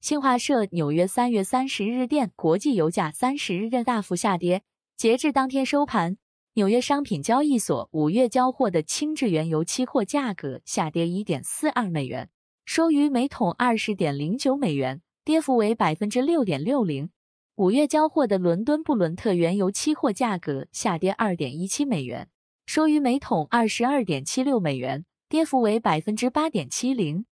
新华社纽约三月三十日电，国际油价三十日大幅下跌，截至当天收盘，纽约商品交易所五月交货的轻质原油期货价格下跌一点四二美元，收于每桶二十点零九美元，跌幅为百分之六点六零。五月交货的伦敦布伦特原油期货价格下跌二点一七美元，收于每桶二十二点七六美元，跌幅为百分之八点七零。